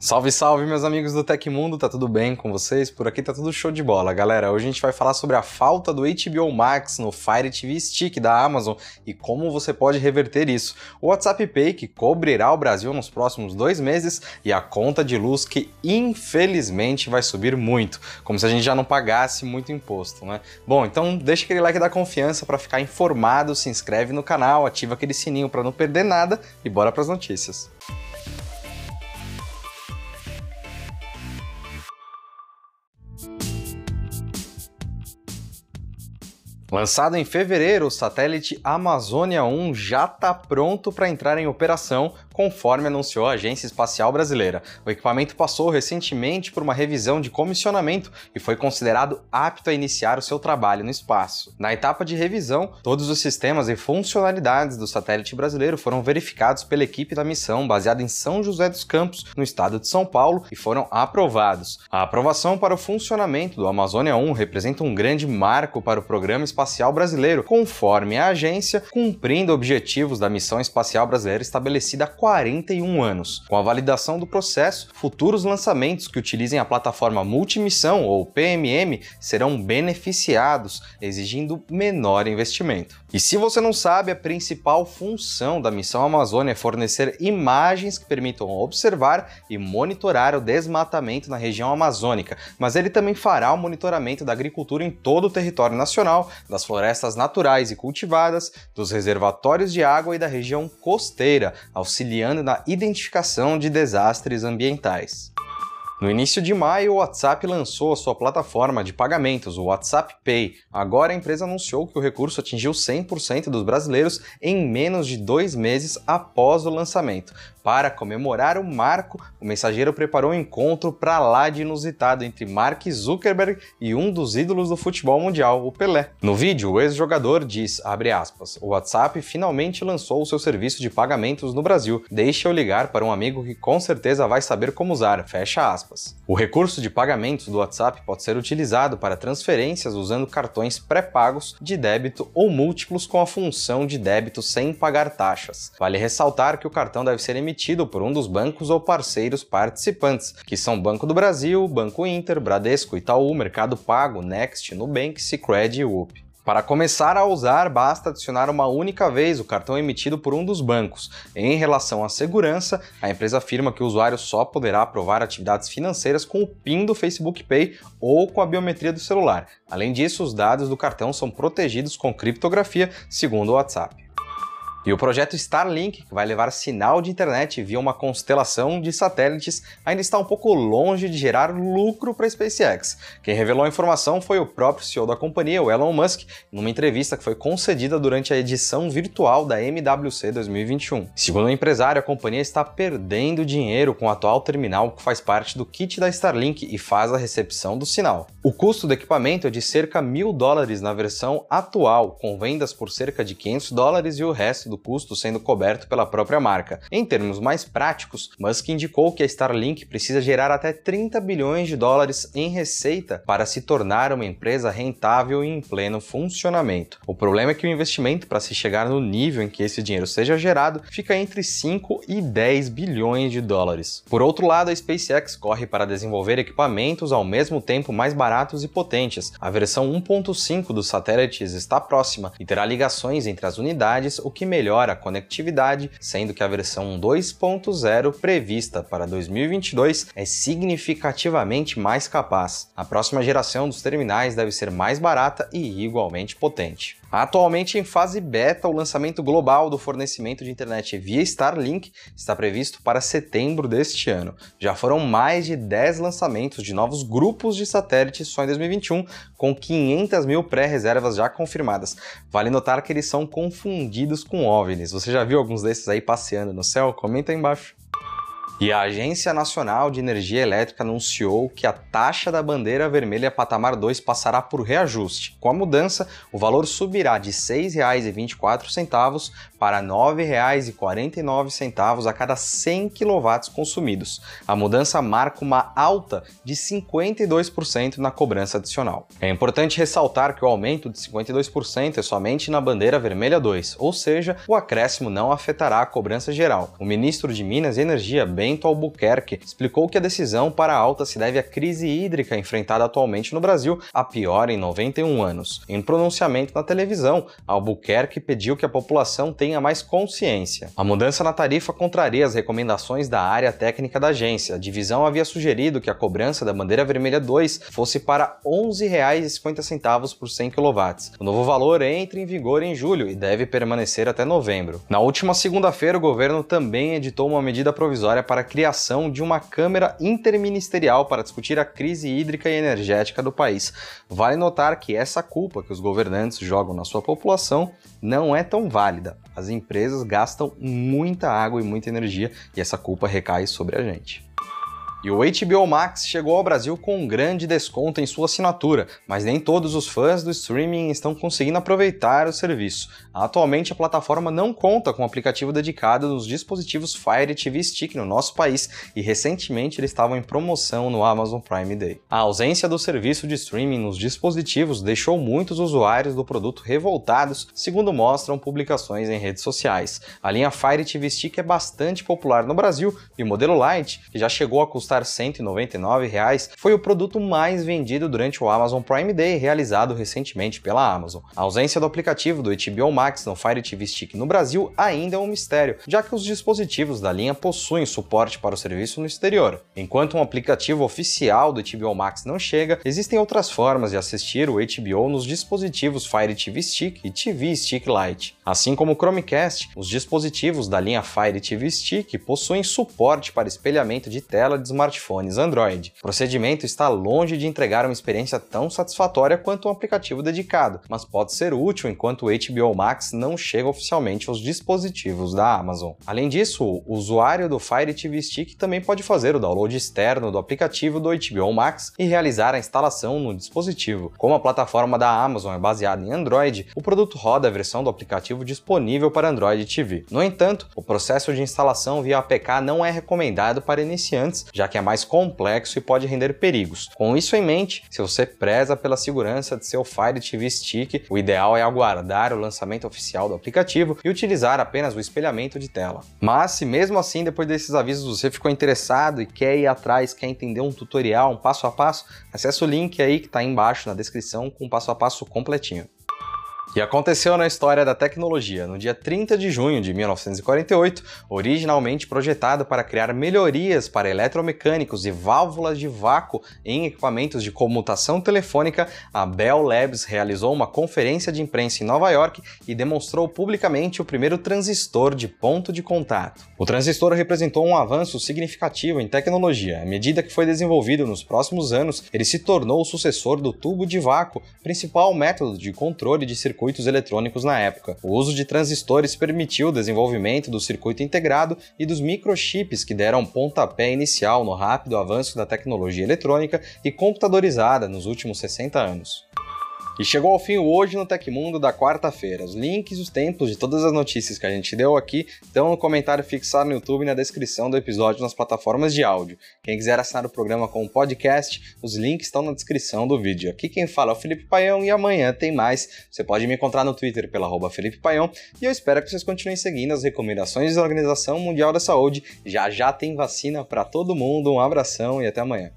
Salve, salve, meus amigos do Tecmundo, tá tudo bem com vocês? Por aqui tá tudo show de bola, galera. Hoje a gente vai falar sobre a falta do HBO Max no Fire TV Stick da Amazon e como você pode reverter isso. O WhatsApp Pay que cobrirá o Brasil nos próximos dois meses e a conta de luz que infelizmente vai subir muito, como se a gente já não pagasse muito imposto, né? Bom, então deixa aquele like da confiança para ficar informado, se inscreve no canal, ativa aquele sininho para não perder nada e bora para as notícias. Lançado em fevereiro, o satélite Amazônia 1 já está pronto para entrar em operação conforme anunciou a Agência Espacial Brasileira. O equipamento passou recentemente por uma revisão de comissionamento e foi considerado apto a iniciar o seu trabalho no espaço. Na etapa de revisão, todos os sistemas e funcionalidades do satélite brasileiro foram verificados pela equipe da missão, baseada em São José dos Campos, no estado de São Paulo, e foram aprovados. A aprovação para o funcionamento do Amazônia 1 representa um grande marco para o programa espacial brasileiro, conforme a agência, cumprindo objetivos da missão espacial brasileira estabelecida 41 anos. Com a validação do processo, futuros lançamentos que utilizem a plataforma multimissão ou PMM serão beneficiados, exigindo menor investimento. E se você não sabe, a principal função da missão Amazônia é fornecer imagens que permitam observar e monitorar o desmatamento na região amazônica, mas ele também fará o monitoramento da agricultura em todo o território nacional, das florestas naturais e cultivadas, dos reservatórios de água e da região costeira, auxiliando auxiliando na identificação de desastres ambientais. No início de maio, o WhatsApp lançou a sua plataforma de pagamentos, o WhatsApp Pay. Agora a empresa anunciou que o recurso atingiu 100% dos brasileiros em menos de dois meses após o lançamento. Para comemorar o marco, o mensageiro preparou um encontro para lá de inusitado entre Mark Zuckerberg e um dos ídolos do futebol mundial, o Pelé. No vídeo, o ex-jogador diz, aspas, o WhatsApp finalmente lançou o seu serviço de pagamentos no Brasil. Deixa eu ligar para um amigo que com certeza vai saber como usar, fecha aspas. O recurso de pagamentos do WhatsApp pode ser utilizado para transferências usando cartões pré-pagos de débito ou múltiplos com a função de débito sem pagar taxas. Vale ressaltar que o cartão deve ser emitido emitido por um dos bancos ou parceiros participantes, que são Banco do Brasil, Banco Inter, Bradesco, Itaú, Mercado Pago, Next, Nubank, Sicredi e UP. Para começar a usar, basta adicionar uma única vez o cartão emitido por um dos bancos. Em relação à segurança, a empresa afirma que o usuário só poderá aprovar atividades financeiras com o PIN do Facebook Pay ou com a biometria do celular. Além disso, os dados do cartão são protegidos com criptografia, segundo o WhatsApp. E o projeto Starlink, que vai levar sinal de internet via uma constelação de satélites, ainda está um pouco longe de gerar lucro para a SpaceX. Quem revelou a informação foi o próprio CEO da companhia, o Elon Musk, numa entrevista que foi concedida durante a edição virtual da MWC 2021. Segundo o empresário, a companhia está perdendo dinheiro com o atual terminal que faz parte do kit da Starlink e faz a recepção do sinal. O custo do equipamento é de cerca mil dólares na versão atual, com vendas por cerca de 500 dólares e o resto do custo sendo coberto pela própria marca. Em termos mais práticos, Musk indicou que a Starlink precisa gerar até 30 bilhões de dólares em receita para se tornar uma empresa rentável e em pleno funcionamento. O problema é que o investimento para se chegar no nível em que esse dinheiro seja gerado fica entre 5 e 10 bilhões de dólares. Por outro lado, a SpaceX corre para desenvolver equipamentos ao mesmo tempo mais baratos e potentes. A versão 1.5 dos satélites está próxima e terá ligações entre as unidades, o que melhora a conectividade, sendo que a versão 2.0 prevista para 2022 é significativamente mais capaz. A próxima geração dos terminais deve ser mais barata e igualmente potente. Atualmente em fase beta, o lançamento global do fornecimento de internet via Starlink está previsto para setembro deste ano. Já foram mais de 10 lançamentos de novos grupos de satélites só em 2021, com 500 mil pré-reservas já confirmadas. Vale notar que eles são confundidos com OVNIs. Você já viu alguns desses aí passeando no céu? Comenta aí embaixo. E a Agência Nacional de Energia Elétrica anunciou que a taxa da bandeira vermelha patamar 2 passará por reajuste. Com a mudança, o valor subirá de R$ 6,24 para R$ 9,49 a cada 100 kW consumidos. A mudança marca uma alta de 52% na cobrança adicional. É importante ressaltar que o aumento de 52% é somente na bandeira vermelha 2, ou seja, o acréscimo não afetará a cobrança geral. O ministro de Minas e Energia, Ben Bento Albuquerque, explicou que a decisão para a alta se deve à crise hídrica enfrentada atualmente no Brasil, a pior em 91 anos. Em pronunciamento na televisão, Albuquerque pediu que a população tenha mais consciência. A mudança na tarifa contraria as recomendações da área técnica da agência. A divisão havia sugerido que a cobrança da bandeira vermelha 2 fosse para R$ 11,50 por 100 kW. O novo valor entra em vigor em julho e deve permanecer até novembro. Na última segunda-feira, o governo também editou uma medida provisória para a criação de uma Câmara Interministerial para discutir a crise hídrica e energética do país. Vale notar que essa culpa que os governantes jogam na sua população não é tão válida. As empresas gastam muita água e muita energia e essa culpa recai sobre a gente. E o HBO Max chegou ao Brasil com um grande desconto em sua assinatura, mas nem todos os fãs do streaming estão conseguindo aproveitar o serviço. Atualmente, a plataforma não conta com um aplicativo dedicado nos dispositivos Fire TV Stick no nosso país e recentemente eles estavam em promoção no Amazon Prime Day. A ausência do serviço de streaming nos dispositivos deixou muitos usuários do produto revoltados, segundo mostram publicações em redes sociais. A linha Fire TV Stick é bastante popular no Brasil e o modelo Lite, que já chegou a custar custar 199 reais, foi o produto mais vendido durante o Amazon Prime Day, realizado recentemente pela Amazon. A ausência do aplicativo do HBO Max no Fire TV Stick no Brasil ainda é um mistério, já que os dispositivos da linha possuem suporte para o serviço no exterior. Enquanto um aplicativo oficial do HBO Max não chega, existem outras formas de assistir o HBO nos dispositivos Fire TV Stick e TV Stick Lite. Assim como o Chromecast, os dispositivos da linha Fire TV Stick possuem suporte para espelhamento de tela de smartphones Android. O procedimento está longe de entregar uma experiência tão satisfatória quanto um aplicativo dedicado, mas pode ser útil enquanto o HBO Max não chega oficialmente aos dispositivos da Amazon. Além disso, o usuário do Fire TV Stick também pode fazer o download externo do aplicativo do HBO Max e realizar a instalação no dispositivo. Como a plataforma da Amazon é baseada em Android, o produto roda a versão do aplicativo disponível para Android TV. No entanto, o processo de instalação via APK não é recomendado para iniciantes, já que é mais complexo e pode render perigos. Com isso em mente, se você preza pela segurança de seu Fire TV Stick, o ideal é aguardar o lançamento oficial do aplicativo e utilizar apenas o espelhamento de tela. Mas se mesmo assim depois desses avisos você ficou interessado e quer ir atrás, quer entender um tutorial, um passo a passo, acesse o link aí que está embaixo na descrição com o passo a passo completinho. E aconteceu na história da tecnologia. No dia 30 de junho de 1948, originalmente projetado para criar melhorias para eletromecânicos e válvulas de vácuo em equipamentos de comutação telefônica, a Bell Labs realizou uma conferência de imprensa em Nova York e demonstrou publicamente o primeiro transistor de ponto de contato. O transistor representou um avanço significativo em tecnologia. À medida que foi desenvolvido nos próximos anos, ele se tornou o sucessor do tubo de vácuo, principal método de controle de circuitos circuitos eletrônicos na época. O uso de transistores permitiu o desenvolvimento do circuito integrado e dos microchips que deram pontapé inicial no rápido avanço da tecnologia eletrônica e computadorizada nos últimos 60 anos. E chegou ao fim hoje no Tecmundo da quarta-feira. Os links os tempos de todas as notícias que a gente deu aqui estão no comentário fixado no YouTube e na descrição do episódio nas plataformas de áudio. Quem quiser assinar o programa com podcast, os links estão na descrição do vídeo. Aqui quem fala é o Felipe Paião e amanhã tem mais. Você pode me encontrar no Twitter pela arroba Felipe Paião e eu espero que vocês continuem seguindo as recomendações da Organização Mundial da Saúde. Já já tem vacina para todo mundo. Um abração e até amanhã.